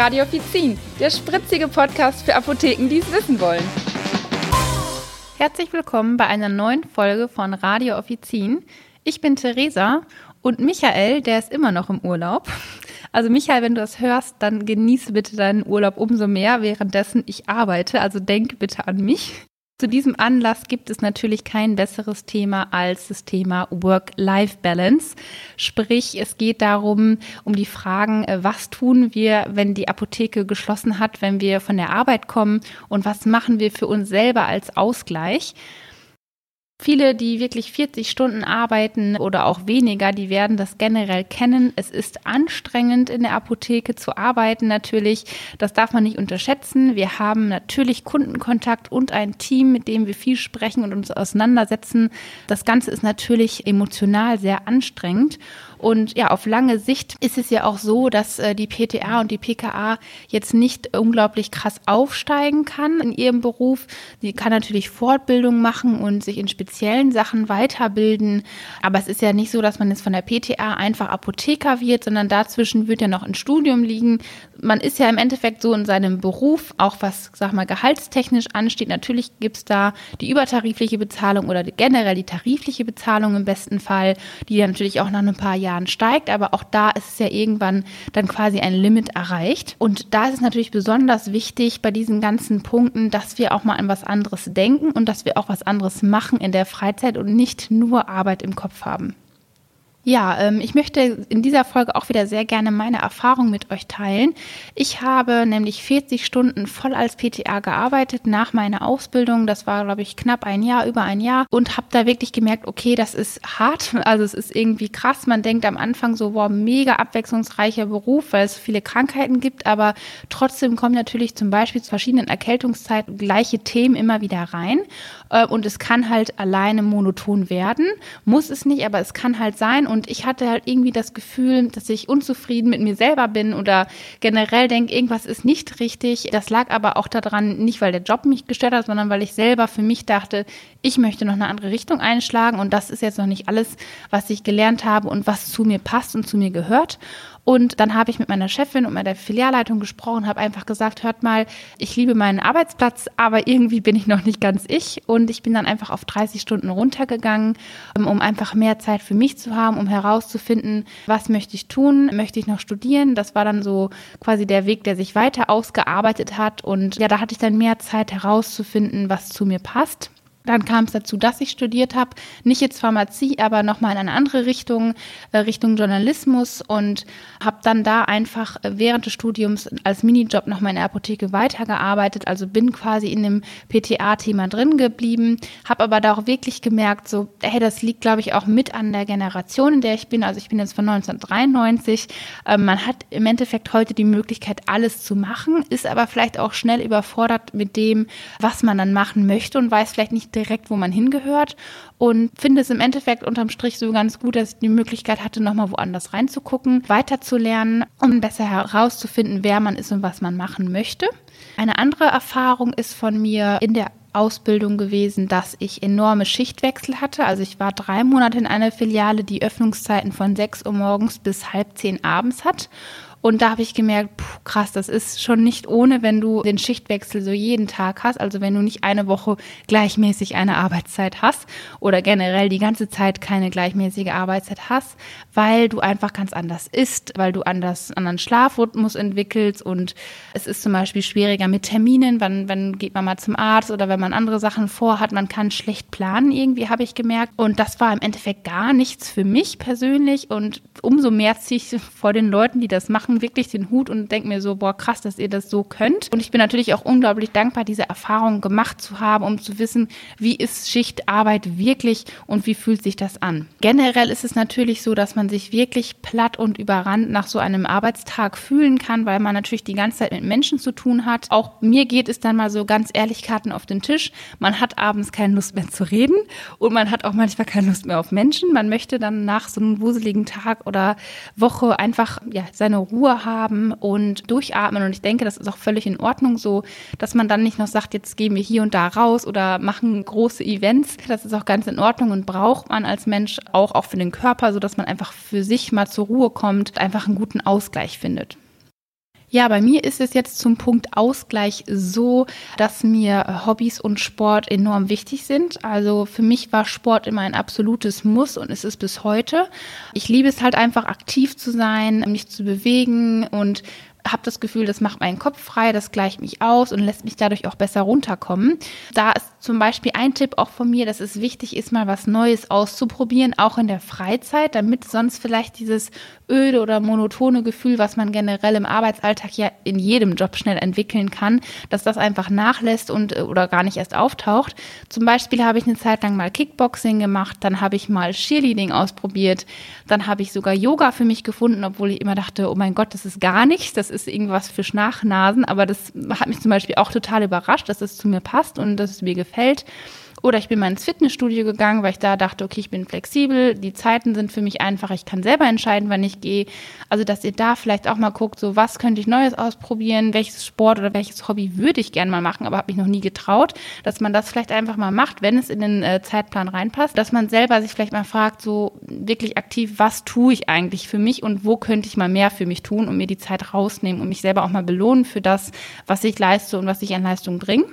Radio Offizin, der spritzige Podcast für Apotheken, die es wissen wollen. Herzlich willkommen bei einer neuen Folge von Radio Offizin. Ich bin Theresa und Michael, der ist immer noch im Urlaub. Also Michael, wenn du das hörst, dann genieße bitte deinen Urlaub umso mehr, währenddessen ich arbeite. Also denk bitte an mich. Zu diesem Anlass gibt es natürlich kein besseres Thema als das Thema Work-Life-Balance. Sprich, es geht darum, um die Fragen, äh, was tun wir, wenn die Apotheke geschlossen hat, wenn wir von der Arbeit kommen und was machen wir für uns selber als Ausgleich. Viele, die wirklich 40 Stunden arbeiten oder auch weniger, die werden das generell kennen. Es ist anstrengend in der Apotheke zu arbeiten natürlich. Das darf man nicht unterschätzen. Wir haben natürlich Kundenkontakt und ein Team, mit dem wir viel sprechen und uns auseinandersetzen. Das Ganze ist natürlich emotional sehr anstrengend. Und ja, auf lange Sicht ist es ja auch so, dass äh, die PTA und die PKA jetzt nicht unglaublich krass aufsteigen kann in ihrem Beruf. Sie kann natürlich Fortbildung machen und sich in speziellen Sachen weiterbilden. Aber es ist ja nicht so, dass man jetzt von der PTA einfach Apotheker wird, sondern dazwischen wird ja noch ein Studium liegen. Man ist ja im Endeffekt so in seinem Beruf, auch was, sag mal, gehaltstechnisch ansteht. Natürlich gibt's da die übertarifliche Bezahlung oder generell die tarifliche Bezahlung im besten Fall, die ja natürlich auch nach ein paar Jahren Jahren steigt, aber auch da ist es ja irgendwann dann quasi ein Limit erreicht. Und da ist es natürlich besonders wichtig bei diesen ganzen Punkten, dass wir auch mal an was anderes denken und dass wir auch was anderes machen in der Freizeit und nicht nur Arbeit im Kopf haben. Ja, ähm, ich möchte in dieser Folge auch wieder sehr gerne meine Erfahrung mit euch teilen. Ich habe nämlich 40 Stunden voll als PTA gearbeitet nach meiner Ausbildung. Das war, glaube ich, knapp ein Jahr, über ein Jahr und habe da wirklich gemerkt, okay, das ist hart. Also es ist irgendwie krass. Man denkt am Anfang so, wow, mega abwechslungsreicher Beruf, weil es viele Krankheiten gibt, aber trotzdem kommen natürlich zum Beispiel zu verschiedenen Erkältungszeiten gleiche Themen immer wieder rein. Äh, und es kann halt alleine monoton werden. Muss es nicht, aber es kann halt sein und ich hatte halt irgendwie das Gefühl, dass ich unzufrieden mit mir selber bin oder generell denke, irgendwas ist nicht richtig. Das lag aber auch daran, nicht weil der Job mich gestört hat, sondern weil ich selber für mich dachte, ich möchte noch eine andere Richtung einschlagen und das ist jetzt noch nicht alles, was ich gelernt habe und was zu mir passt und zu mir gehört. Und dann habe ich mit meiner Chefin und meiner Filialleitung gesprochen, habe einfach gesagt, hört mal, ich liebe meinen Arbeitsplatz, aber irgendwie bin ich noch nicht ganz ich. Und ich bin dann einfach auf 30 Stunden runtergegangen, ähm, um einfach mehr Zeit für mich zu haben, um herauszufinden, was möchte ich tun, möchte ich noch studieren. Das war dann so quasi der Weg, der sich weiter ausgearbeitet hat. Und ja, da hatte ich dann mehr Zeit herauszufinden, was zu mir passt. Dann kam es dazu, dass ich studiert habe, nicht jetzt Pharmazie, aber nochmal in eine andere Richtung, äh, Richtung Journalismus und habe dann da einfach während des Studiums als Minijob nochmal in der Apotheke weitergearbeitet. Also bin quasi in dem PTA-Thema drin geblieben, habe aber da auch wirklich gemerkt, so, hey, das liegt, glaube ich, auch mit an der Generation, in der ich bin. Also ich bin jetzt von 1993. Ähm, man hat im Endeffekt heute die Möglichkeit, alles zu machen, ist aber vielleicht auch schnell überfordert mit dem, was man dann machen möchte und weiß vielleicht nicht direkt, wo man hingehört und finde es im Endeffekt unterm Strich so ganz gut, dass ich die Möglichkeit hatte, nochmal woanders reinzugucken, weiterzulernen, um besser herauszufinden, wer man ist und was man machen möchte. Eine andere Erfahrung ist von mir in der Ausbildung gewesen, dass ich enorme Schichtwechsel hatte. Also ich war drei Monate in einer Filiale, die Öffnungszeiten von sechs Uhr morgens bis halb zehn abends hat und da habe ich gemerkt, puh, krass, das ist schon nicht ohne, wenn du den Schichtwechsel so jeden Tag hast. Also wenn du nicht eine Woche gleichmäßig eine Arbeitszeit hast oder generell die ganze Zeit keine gleichmäßige Arbeitszeit hast, weil du einfach ganz anders isst, weil du anders anderen Schlafrhythmus entwickelst und es ist zum Beispiel schwieriger mit Terminen, wann, wann geht man mal zum Arzt oder wenn man andere Sachen vorhat, man kann schlecht planen irgendwie, habe ich gemerkt. Und das war im Endeffekt gar nichts für mich persönlich und umso mehr ziehe ich vor den Leuten, die das machen, machen wirklich den Hut und denke mir so, boah, krass, dass ihr das so könnt. Und ich bin natürlich auch unglaublich dankbar, diese Erfahrung gemacht zu haben, um zu wissen, wie ist Schichtarbeit wirklich und wie fühlt sich das an. Generell ist es natürlich so, dass man sich wirklich platt und überrannt nach so einem Arbeitstag fühlen kann, weil man natürlich die ganze Zeit mit Menschen zu tun hat. Auch mir geht es dann mal so ganz ehrlich Karten auf den Tisch. Man hat abends keine Lust mehr zu reden und man hat auch manchmal keine Lust mehr auf Menschen. Man möchte dann nach so einem wuseligen Tag oder Woche einfach ja, seine Ruhe Ruhe haben und durchatmen. Und ich denke, das ist auch völlig in Ordnung so, dass man dann nicht noch sagt, jetzt gehen wir hier und da raus oder machen große Events. Das ist auch ganz in Ordnung und braucht man als Mensch auch, auch für den Körper, so dass man einfach für sich mal zur Ruhe kommt, einfach einen guten Ausgleich findet. Ja, bei mir ist es jetzt zum Punkt Ausgleich so, dass mir Hobbys und Sport enorm wichtig sind. Also für mich war Sport immer ein absolutes Muss und es ist bis heute. Ich liebe es halt einfach aktiv zu sein, mich zu bewegen und habe das Gefühl, das macht meinen Kopf frei, das gleicht mich aus und lässt mich dadurch auch besser runterkommen. Da ist zum Beispiel ein Tipp auch von mir, dass es wichtig ist, mal was Neues auszuprobieren, auch in der Freizeit, damit sonst vielleicht dieses öde oder monotone Gefühl, was man generell im Arbeitsalltag ja in jedem Job schnell entwickeln kann, dass das einfach nachlässt und äh, oder gar nicht erst auftaucht. Zum Beispiel habe ich eine Zeit lang mal Kickboxing gemacht, dann habe ich mal Cheerleading ausprobiert, dann habe ich sogar Yoga für mich gefunden, obwohl ich immer dachte, oh mein Gott, das ist gar nichts, das ist irgendwas für Schnachnasen, aber das hat mich zum Beispiel auch total überrascht, dass es zu mir passt und dass es mir gefällt. Oder ich bin mal ins Fitnessstudio gegangen, weil ich da dachte, okay, ich bin flexibel, die Zeiten sind für mich einfach, ich kann selber entscheiden, wann ich gehe. Also, dass ihr da vielleicht auch mal guckt, so was könnte ich Neues ausprobieren, welches Sport oder welches Hobby würde ich gerne mal machen, aber habe mich noch nie getraut, dass man das vielleicht einfach mal macht, wenn es in den äh, Zeitplan reinpasst, dass man selber sich vielleicht mal fragt, so wirklich aktiv, was tue ich eigentlich für mich und wo könnte ich mal mehr für mich tun und mir die Zeit rausnehmen und mich selber auch mal belohnen für das, was ich leiste und was ich an Leistung bringe.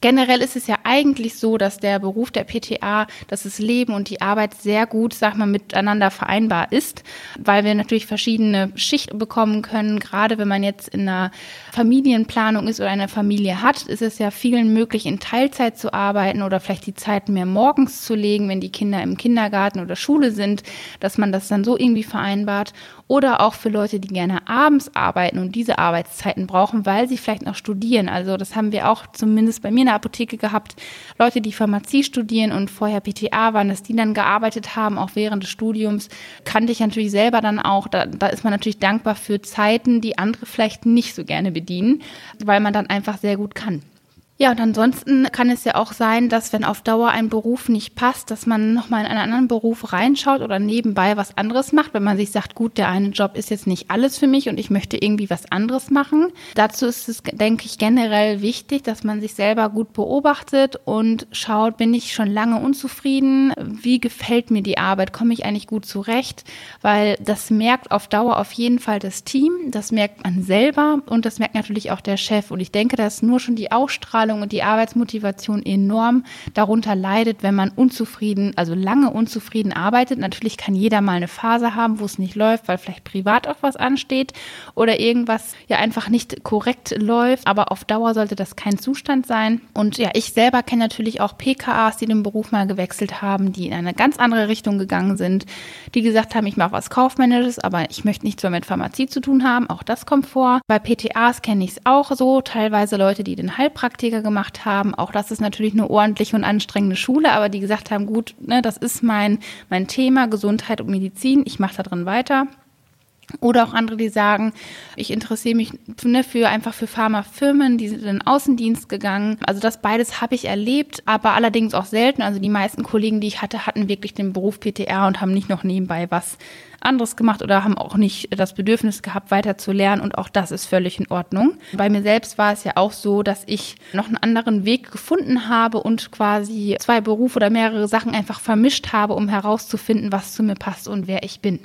Generell ist es ja eigentlich so, dass der Beruf der PTA, dass das Leben und die Arbeit sehr gut, sag mal, miteinander vereinbar ist, weil wir natürlich verschiedene Schichten bekommen können. Gerade wenn man jetzt in einer Familienplanung ist oder eine Familie hat, ist es ja vielen möglich, in Teilzeit zu arbeiten oder vielleicht die Zeit mehr morgens zu legen, wenn die Kinder im Kindergarten oder Schule sind, dass man das dann so irgendwie vereinbart oder auch für Leute, die gerne abends arbeiten und diese Arbeitszeiten brauchen, weil sie vielleicht noch studieren. Also das haben wir auch zumindest bei mir in der Apotheke gehabt. Leute, die Pharmazie studieren und vorher PTA waren, dass die dann gearbeitet haben, auch während des Studiums, kannte ich natürlich selber dann auch. Da, da ist man natürlich dankbar für Zeiten, die andere vielleicht nicht so gerne bedienen, weil man dann einfach sehr gut kann. Ja, und ansonsten kann es ja auch sein, dass wenn auf Dauer ein Beruf nicht passt, dass man nochmal in einen anderen Beruf reinschaut oder nebenbei was anderes macht, wenn man sich sagt, gut, der eine Job ist jetzt nicht alles für mich und ich möchte irgendwie was anderes machen. Dazu ist es, denke ich, generell wichtig, dass man sich selber gut beobachtet und schaut, bin ich schon lange unzufrieden? Wie gefällt mir die Arbeit? Komme ich eigentlich gut zurecht? Weil das merkt auf Dauer auf jeden Fall das Team, das merkt man selber und das merkt natürlich auch der Chef. Und ich denke, dass nur schon die Ausstrahlung Ausstrahlung und die Arbeitsmotivation enorm darunter leidet, wenn man unzufrieden, also lange unzufrieden arbeitet. Natürlich kann jeder mal eine Phase haben, wo es nicht läuft, weil vielleicht privat auch was ansteht oder irgendwas ja einfach nicht korrekt läuft. Aber auf Dauer sollte das kein Zustand sein. Und ja, ich selber kenne natürlich auch PKAs, die den Beruf mal gewechselt haben, die in eine ganz andere Richtung gegangen sind, die gesagt haben, ich mache was Kaufmännisches, aber ich möchte nichts mehr mit Pharmazie zu tun haben. Auch das kommt vor. Bei PTAs kenne ich es auch so. Teilweise Leute, die den Heilpraktiker Praktika gemacht haben. Auch das ist natürlich eine ordentliche und anstrengende Schule, aber die gesagt haben, gut, ne, das ist mein, mein Thema, Gesundheit und Medizin, ich mache da drin weiter. Oder auch andere, die sagen, ich interessiere mich ne, für einfach für Pharmafirmen, die sind in den Außendienst gegangen. Also das beides habe ich erlebt, aber allerdings auch selten. Also die meisten Kollegen, die ich hatte, hatten wirklich den Beruf PTR und haben nicht noch nebenbei was anderes gemacht oder haben auch nicht das Bedürfnis gehabt, weiter zu lernen und auch das ist völlig in Ordnung. Bei mir selbst war es ja auch so, dass ich noch einen anderen Weg gefunden habe und quasi zwei Berufe oder mehrere Sachen einfach vermischt habe, um herauszufinden, was zu mir passt und wer ich bin.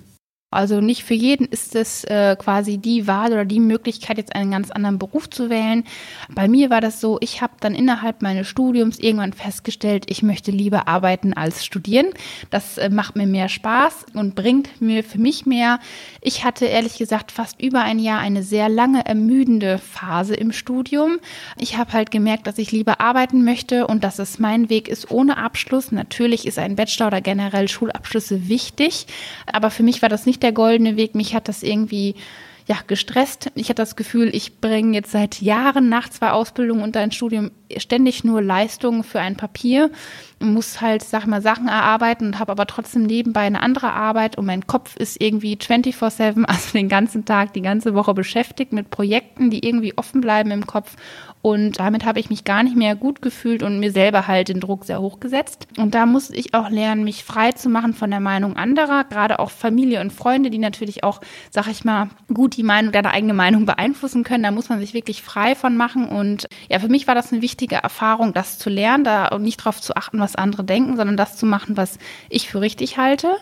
Also nicht für jeden ist es äh, quasi die Wahl oder die Möglichkeit, jetzt einen ganz anderen Beruf zu wählen. Bei mir war das so, ich habe dann innerhalb meines Studiums irgendwann festgestellt, ich möchte lieber arbeiten als studieren. Das äh, macht mir mehr Spaß und bringt mir für mich mehr. Ich hatte ehrlich gesagt fast über ein Jahr eine sehr lange ermüdende Phase im Studium. Ich habe halt gemerkt, dass ich lieber arbeiten möchte und dass es mein Weg ist ohne Abschluss. Natürlich ist ein Bachelor oder generell Schulabschlüsse wichtig, aber für mich war das nicht der goldene Weg. Mich hat das irgendwie ja, gestresst. Ich hatte das Gefühl, ich bringe jetzt seit Jahren nach zwei Ausbildungen und ein Studium ständig nur Leistungen für ein Papier, muss halt, sag mal, Sachen erarbeiten und habe aber trotzdem nebenbei eine andere Arbeit und mein Kopf ist irgendwie 24-7, also den ganzen Tag, die ganze Woche beschäftigt mit Projekten, die irgendwie offen bleiben im Kopf und damit habe ich mich gar nicht mehr gut gefühlt und mir selber halt den Druck sehr hoch gesetzt. Und da musste ich auch lernen, mich frei zu machen von der Meinung anderer, gerade auch Familie und Freunde, die natürlich auch, sag ich mal, gut die Meinung, deine eigene Meinung beeinflussen können. Da muss man sich wirklich frei von machen. Und ja, für mich war das eine wichtige Erfahrung, das zu lernen, da nicht darauf zu achten, was andere denken, sondern das zu machen, was ich für richtig halte.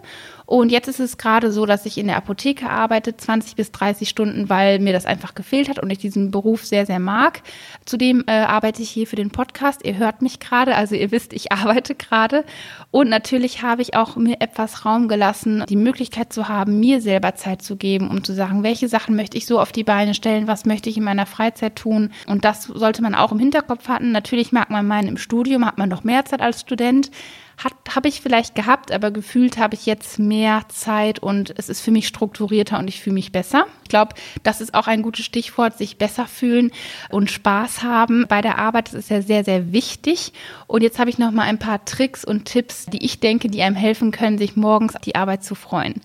Und jetzt ist es gerade so, dass ich in der Apotheke arbeite, 20 bis 30 Stunden, weil mir das einfach gefehlt hat und ich diesen Beruf sehr, sehr mag. Zudem äh, arbeite ich hier für den Podcast. Ihr hört mich gerade, also ihr wisst, ich arbeite gerade. Und natürlich habe ich auch mir etwas Raum gelassen, die Möglichkeit zu haben, mir selber Zeit zu geben, um zu sagen, welche Sachen möchte ich so auf die Beine stellen, was möchte ich in meiner Freizeit tun. Und das sollte man auch im Hinterkopf hatten. Natürlich mag man meinen, im Studium hat man noch mehr Zeit als Student. Habe ich vielleicht gehabt, aber gefühlt habe ich jetzt mehr Zeit und es ist für mich strukturierter und ich fühle mich besser. Ich glaube, das ist auch ein gutes Stichwort, sich besser fühlen und Spaß haben bei der Arbeit. Das ist ja sehr, sehr wichtig. Und jetzt habe ich noch mal ein paar Tricks und Tipps, die ich denke, die einem helfen können, sich morgens auf die Arbeit zu freuen.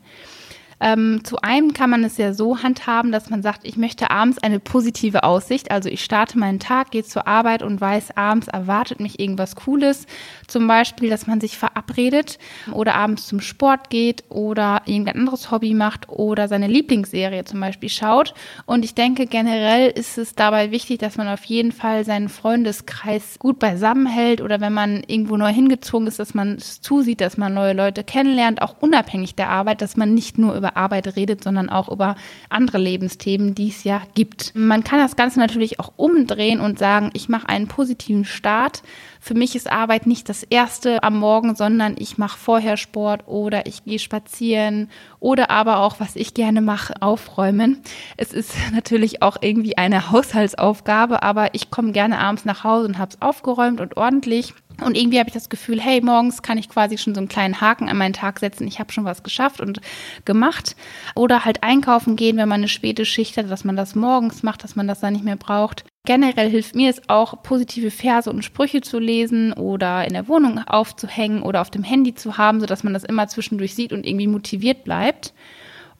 Ähm, zu einem kann man es ja so handhaben, dass man sagt, ich möchte abends eine positive Aussicht. Also ich starte meinen Tag, gehe zur Arbeit und weiß, abends erwartet mich irgendwas Cooles. Zum Beispiel, dass man sich verabredet oder abends zum Sport geht oder irgendein anderes Hobby macht oder seine Lieblingsserie zum Beispiel schaut. Und ich denke, generell ist es dabei wichtig, dass man auf jeden Fall seinen Freundeskreis gut beisammen hält oder wenn man irgendwo neu hingezogen ist, dass man es zusieht, dass man neue Leute kennenlernt, auch unabhängig der Arbeit, dass man nicht nur über Arbeit redet, sondern auch über andere Lebensthemen, die es ja gibt. Man kann das Ganze natürlich auch umdrehen und sagen, ich mache einen positiven Start. Für mich ist Arbeit nicht das Erste am Morgen, sondern ich mache vorher Sport oder ich gehe spazieren oder aber auch, was ich gerne mache, aufräumen. Es ist natürlich auch irgendwie eine Haushaltsaufgabe, aber ich komme gerne abends nach Hause und habe es aufgeräumt und ordentlich. Und irgendwie habe ich das Gefühl, hey, morgens kann ich quasi schon so einen kleinen Haken an meinen Tag setzen. Ich habe schon was geschafft und gemacht. Oder halt einkaufen gehen, wenn man eine späte Schicht hat, dass man das morgens macht, dass man das dann nicht mehr braucht. Generell hilft mir es auch, positive Verse und Sprüche zu lesen oder in der Wohnung aufzuhängen oder auf dem Handy zu haben, sodass man das immer zwischendurch sieht und irgendwie motiviert bleibt.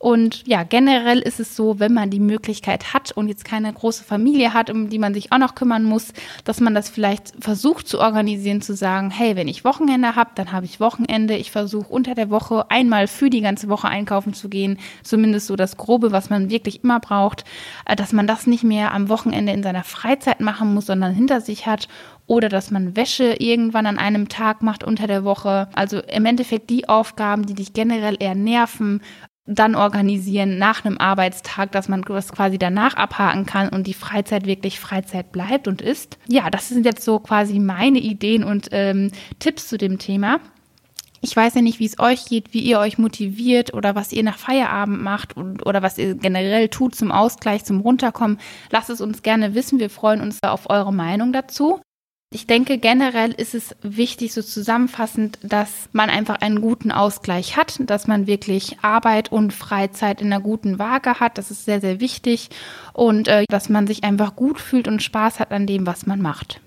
Und ja, generell ist es so, wenn man die Möglichkeit hat und jetzt keine große Familie hat, um die man sich auch noch kümmern muss, dass man das vielleicht versucht zu organisieren, zu sagen, hey, wenn ich Wochenende habe, dann habe ich Wochenende. Ich versuche unter der Woche einmal für die ganze Woche einkaufen zu gehen, zumindest so das Grobe, was man wirklich immer braucht, äh, dass man das nicht mehr am Wochenende in seiner Freizeit machen muss, sondern hinter sich hat oder dass man Wäsche irgendwann an einem Tag macht unter der Woche. Also im Endeffekt die Aufgaben, die dich generell eher nerven, dann organisieren nach einem Arbeitstag, dass man das quasi danach abhaken kann und die Freizeit wirklich Freizeit bleibt und ist. Ja, das sind jetzt so quasi meine Ideen und ähm, Tipps zu dem Thema. Ich weiß ja nicht, wie es euch geht, wie ihr euch motiviert oder was ihr nach Feierabend macht und, oder was ihr generell tut zum Ausgleich, zum Runterkommen. Lasst es uns gerne wissen. Wir freuen uns auf eure Meinung dazu. Ich denke, generell ist es wichtig, so zusammenfassend, dass man einfach einen guten Ausgleich hat, dass man wirklich Arbeit und Freizeit in einer guten Waage hat. Das ist sehr, sehr wichtig. Und äh, dass man sich einfach gut fühlt und Spaß hat an dem, was man macht.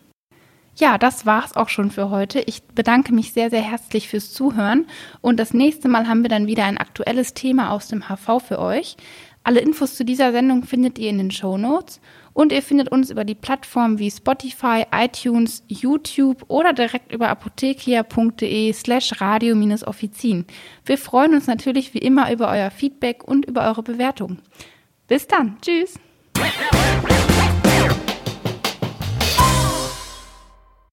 Ja, das war's auch schon für heute. Ich bedanke mich sehr, sehr herzlich fürs Zuhören. Und das nächste Mal haben wir dann wieder ein aktuelles Thema aus dem HV für euch. Alle Infos zu dieser Sendung findet ihr in den Show Notes. Und ihr findet uns über die Plattformen wie Spotify, iTunes, YouTube oder direkt über apothekia.de slash radio-offizin. Wir freuen uns natürlich wie immer über euer Feedback und über eure Bewertung. Bis dann. Tschüss.